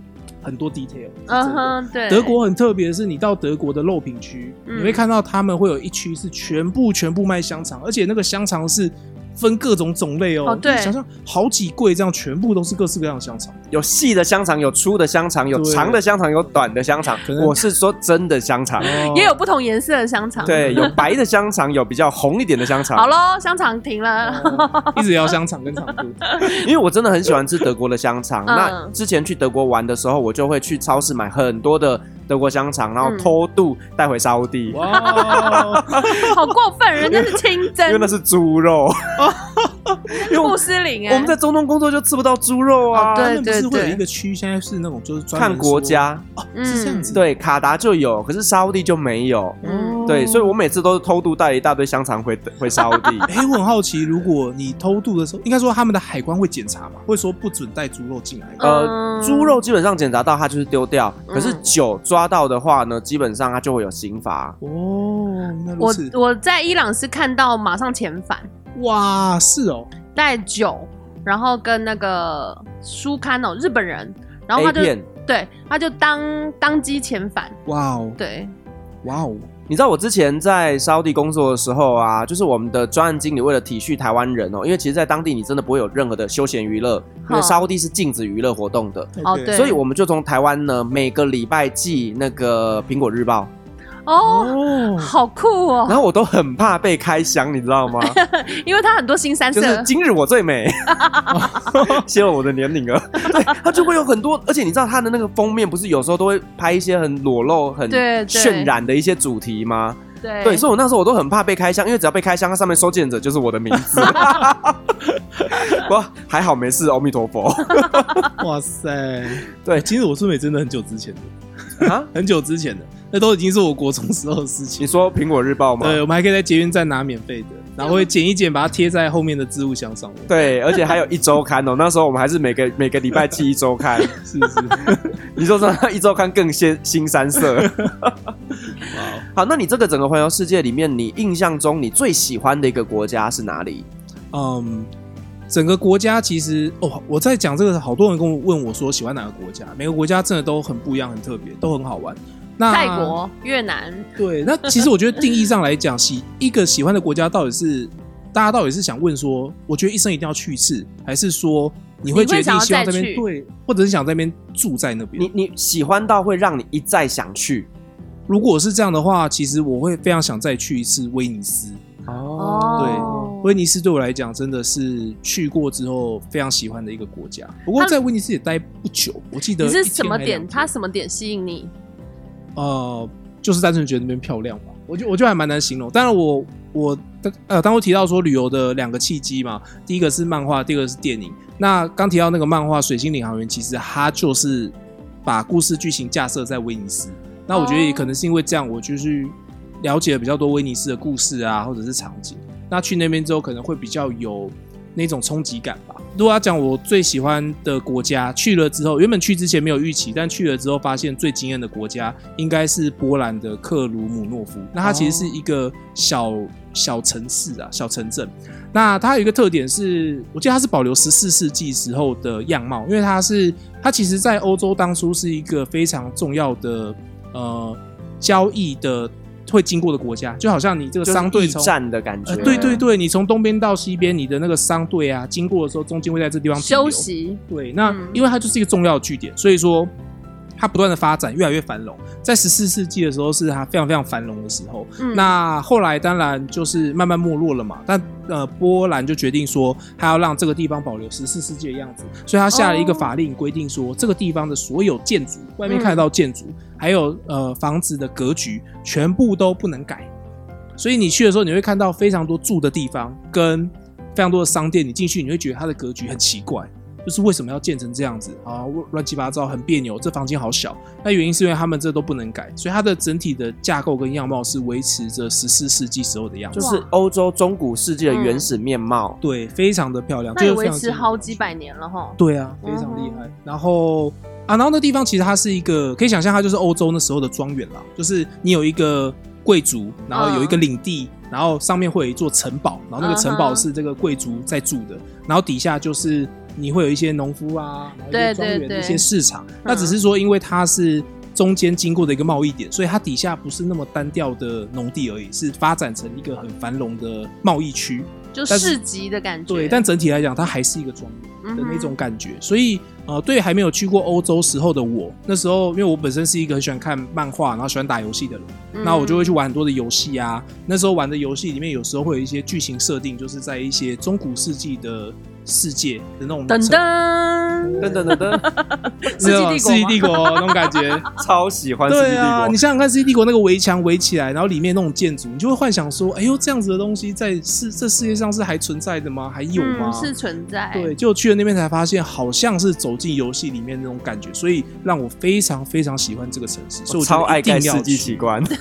很多 detail。嗯哼，对，德国很特别的是，你到德国的肉品区，嗯你会看到他们会有一区是全部全部卖香肠，而且那个香肠是分各种种类哦。哦对你想象好几柜这样，全部都是各式各样的香肠。有细的香肠，有粗的香肠，有对长的香肠，有短的香肠我是说真的香肠，哦也有不同颜色的香肠。，对，有白的香肠，有比较红一点的香肠。好喽，香肠停了。哦一直要香肠跟长度。因为我真的很喜欢吃德国的香肠。嗯那之前去德国玩的时候，我就会去超市买很多的德国香肠，然后嗯偷渡带回沙乌地，哇哦，好过分，人家是清真，因为那是猪肉。因为我穆斯林哎。我们在中东工作就吃不到猪肉啊。哦对他们不是会有对一个区，现在是那种就是看国家，哦是这样子。对卡达就有，可是沙乌地就没有。嗯，对，所以我每次都是偷渡带一大堆香肠回 回沙乌地。哎、我很好奇，如果你偷渡的时候，应该说他们的海关会检查嘛？会说不准带猪肉进来。呃，嗯猪肉基本上检查到它就是丢掉，嗯可是酒抓到的话呢，基本上它就会有刑罚。哦，原来如我此。我在伊朗是看到马上遣返，哇，是哦，带酒，然后跟那个书刊哦，日本人，然后他就片，对，他就当当机遣返，哇哦，对，哇哦，你知道我之前在沙乌地工作的时候啊，就是我们的专案经理为了体恤台湾人哦，因为其实，在当地你真的不会有任何的休闲娱乐，因为沙乌地是禁止娱乐活动的，哦对。所以我们就从台湾呢每个礼拜寄那个苹果日报，哦，哦，好酷哦，然后我都很怕被开箱，你知道吗？因为它很多新三色，就是今日我最美，泄露我的年龄了。对，它就会有很多，而且你知道它的那个封面不是有时候都会拍一些很裸露、很渲染的一些主题吗？对对，所以我那时候我都很怕被开箱，因为只要被开箱，它上面收件者就是我的名字。哇，还好没事，阿弥陀佛。哇塞，对其实我最美真的很久之前的，啊，很久之前的，那都已经是我国中时候的事情你。说苹果日报吗？对，我们还可以在捷运站拿免费的，然后会剪一剪，把它贴在后面的置物箱上面。对，而且还有一周刊哦。那时候我们还是每个每个礼拜寄一周刊。是 是，你说说一周刊更鲜新三色。好，那你这个整个环游世界里面，你印象中你最喜欢的一个国家是哪里？嗯，整个国家其实哦，我在讲这个，好多人跟我问我说喜欢哪个国家，每个国家真的都很不一样，很特别，都很好玩。那泰国、越南，对，那其实我觉得定义上来讲，喜一个喜欢的国家到底是大家到底是想问说，我觉得一生一定要去一次，还是说你会决定希望这边你会想要再去对，或者是想在那边住在那边？你你喜欢到会让你一再想去如果是这样的话，其实我会非常想再去一次威尼斯。哦对威尼斯对我来讲真的是去过之后非常喜欢的一个国家。不过在威尼斯也待不久，我记得你是什么点？它什么点吸引你？呃，就是单纯觉得那边漂亮吧。我就我就还蛮难形容。当然我，我我呃，当我提到说旅游的两个契机嘛，第一个是漫画，第二个是电影。那刚提到那个漫画《水星领航员》，其实它就是把故事剧情架设在威尼斯。那我觉得也可能是因为这样，我就去了解了比较多威尼斯的故事啊，或者是场景。那去那边之后，可能会比较有那种冲击感吧。如果要讲我最喜欢的国家，去了之后，原本去之前没有预期，但去了之后发现最惊艳的国家应该是波兰的克鲁姆诺夫。那它其实是一个小小城市啊，小城镇。那它有一个特点是，我记得它是保留十四世纪时候的样貌，因为它是它其实在欧洲当初是一个非常重要的呃交易的会经过的国家，就好像你这个商队站的感觉。呃，对对对，你从东边到西边，你的那个商队啊，经过的时候，中间会在这地方停留休。息，对，那、嗯因为它就是一个重要的据点，所以说它不断的发展，越来越繁荣。在十四世纪的时候，是它非常非常繁荣的时候。嗯那后来当然就是慢慢没落了嘛。但呃，波兰就决定说，他要让这个地方保留十四世纪的样子，所以他下了一个法令，规定说，这个地方的所有建筑，外面看得到建筑，还有呃房子的格局，全部都不能改。所以你去的时候，你会看到非常多住的地方，跟非常多的商店。你进去，你会觉得它的格局很奇怪，就是为什么要建成这样子啊？乱七八糟，很别扭，这房间好小。那原因是因为他们这都不能改，所以它的整体的架构跟样貌是维持着十四世纪时候的样子，就是欧洲中古世纪的原始面貌。对，非常的漂亮，那也维持好几百年了哈。对啊，非常厉害。然后啊，然后那地方其实它是一个可以想象，它就是欧洲那时候的庄园啦，就是你有一个贵族，然后有一个领地。然后上面会有一座城堡，然后那个城堡是这个贵族在住的，uh. 然后底下就是你会有一些农夫啊，然后一些庄园的一些市场。那只是说，因为它是中间经过的一个贸易点，所以它底下不是那么单调的农地而已，是发展成一个很繁荣的贸易区，就市集的感觉。对，但整体来讲，它还是一个庄园的那种感觉，所以。呃，对，还没有去过欧洲时候的我，那时候因为我本身是一个很喜欢看漫画，然后喜欢打游戏的人，嗯、那我就会去玩很多的游戏啊。那时候玩的游戏里面，有时候会有一些剧情设定，就是在一些中古世纪的世界的那种噔噔噔噔噔噔，世纪帝国，世纪帝国那种感觉，超喜欢。对啊，你想想看，世纪帝国那个围墙围起来，然后里面那种建筑，你就会幻想说，哎呦，这样子的东西在世这世界上是还存在的吗？还有吗？嗯、是存在。对，就去了那边才发现，好像是走进游戏里面那种感觉，所以让我非常非常喜欢这个城市，所以我超爱盖世纪奇观。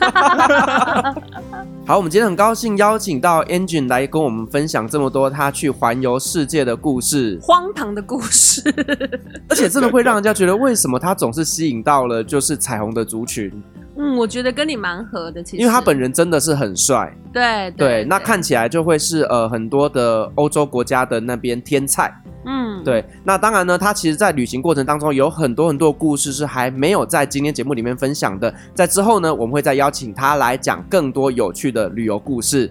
好，我们今天很高兴邀请到 Engine 来跟我们分享这么多他去环游世界的故事，荒唐的故事，而且真的会让人家觉得为什么他总是吸引到了就是彩虹的族群。嗯，我觉得跟你蛮合的，其实，因为他本人真的是很帅，对对，对，对，那看起来就会是呃很多的欧洲国家的那边天菜，嗯，对，那当然呢，他其实，在旅行过程当中有很多很多故事是还没有在今天节目里面分享的，在之后呢，我们会再邀请他来讲更多有趣的旅游故事。